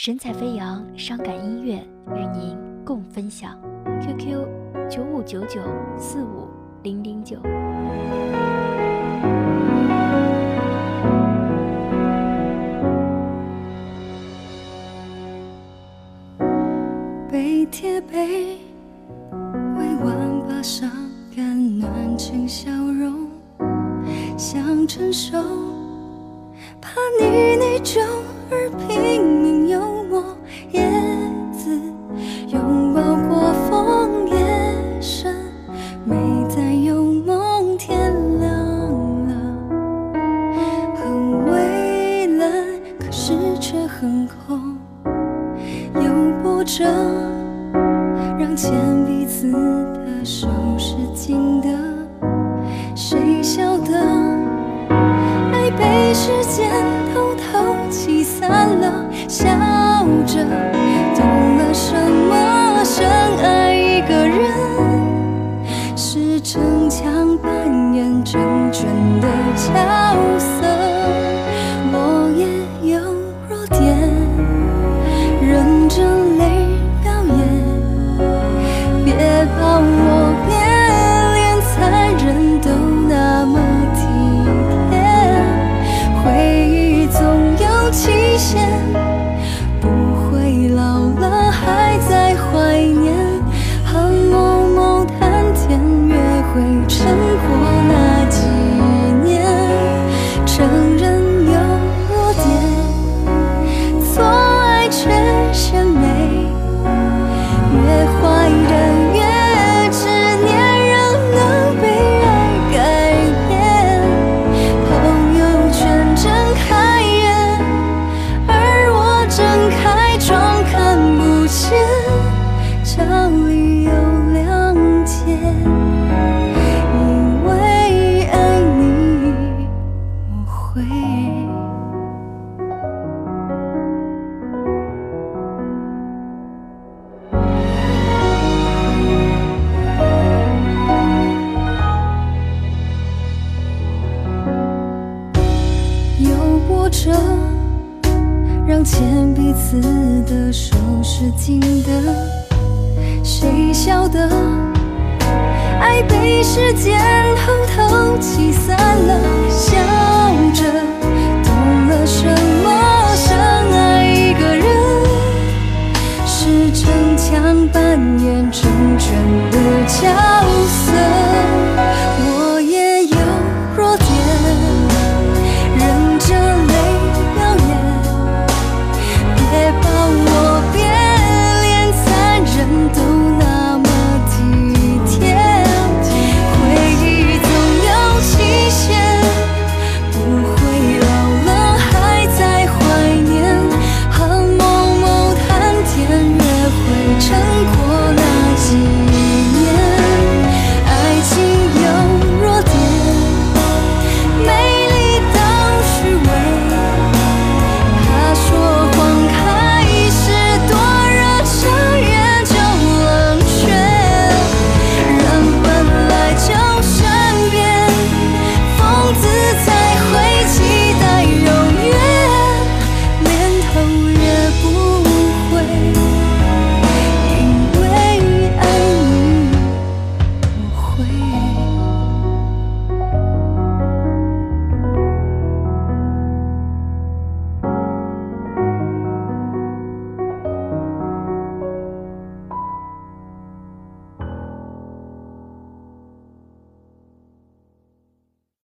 神采飞扬，伤感音乐与您共分享。QQ 九五九九四五零零九。背贴背，委婉把伤感暖成笑容，想承受，怕你内疚而拼却很空。有波折，让牵彼此的手是紧的。谁晓得，爱被时间偷偷挤散了，笑着懂了什么深爱一个人，是逞强扮演成全的角承认牵彼此的手是紧的。谁晓得，爱被时间偷偷挤散